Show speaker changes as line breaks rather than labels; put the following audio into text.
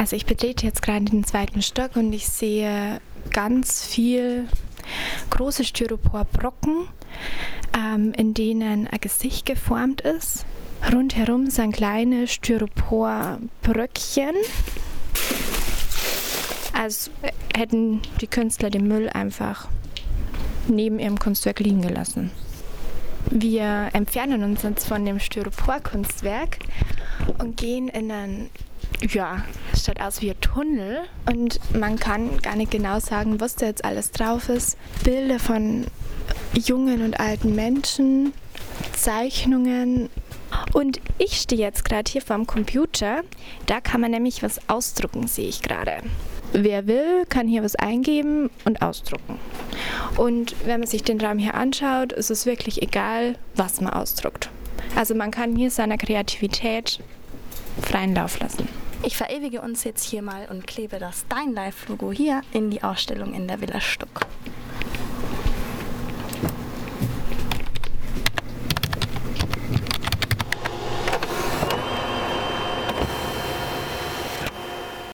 Also ich betrete jetzt gerade den zweiten Stock und ich sehe ganz viel große Styroporbrocken, ähm, in denen ein Gesicht geformt ist. Rundherum sind kleine Styroporbröckchen. Als hätten die Künstler den Müll einfach neben ihrem Kunstwerk liegen gelassen. Wir entfernen uns jetzt von dem Styropor-Kunstwerk und gehen in einen, ja, es schaut aus wie ein Tunnel und man kann gar nicht genau sagen, was da jetzt alles drauf ist. Bilder von jungen und alten Menschen, Zeichnungen. Und ich stehe jetzt gerade hier vorm Computer. Da kann man nämlich was ausdrucken, sehe ich gerade. Wer will, kann hier was eingeben und ausdrucken. Und wenn man sich den Raum hier anschaut, ist es wirklich egal, was man ausdruckt. Also man kann hier seiner Kreativität freien Lauf lassen.
Ich verewige uns jetzt hier mal und klebe das Dein Live-Logo hier in die Ausstellung in der Villa Stuck.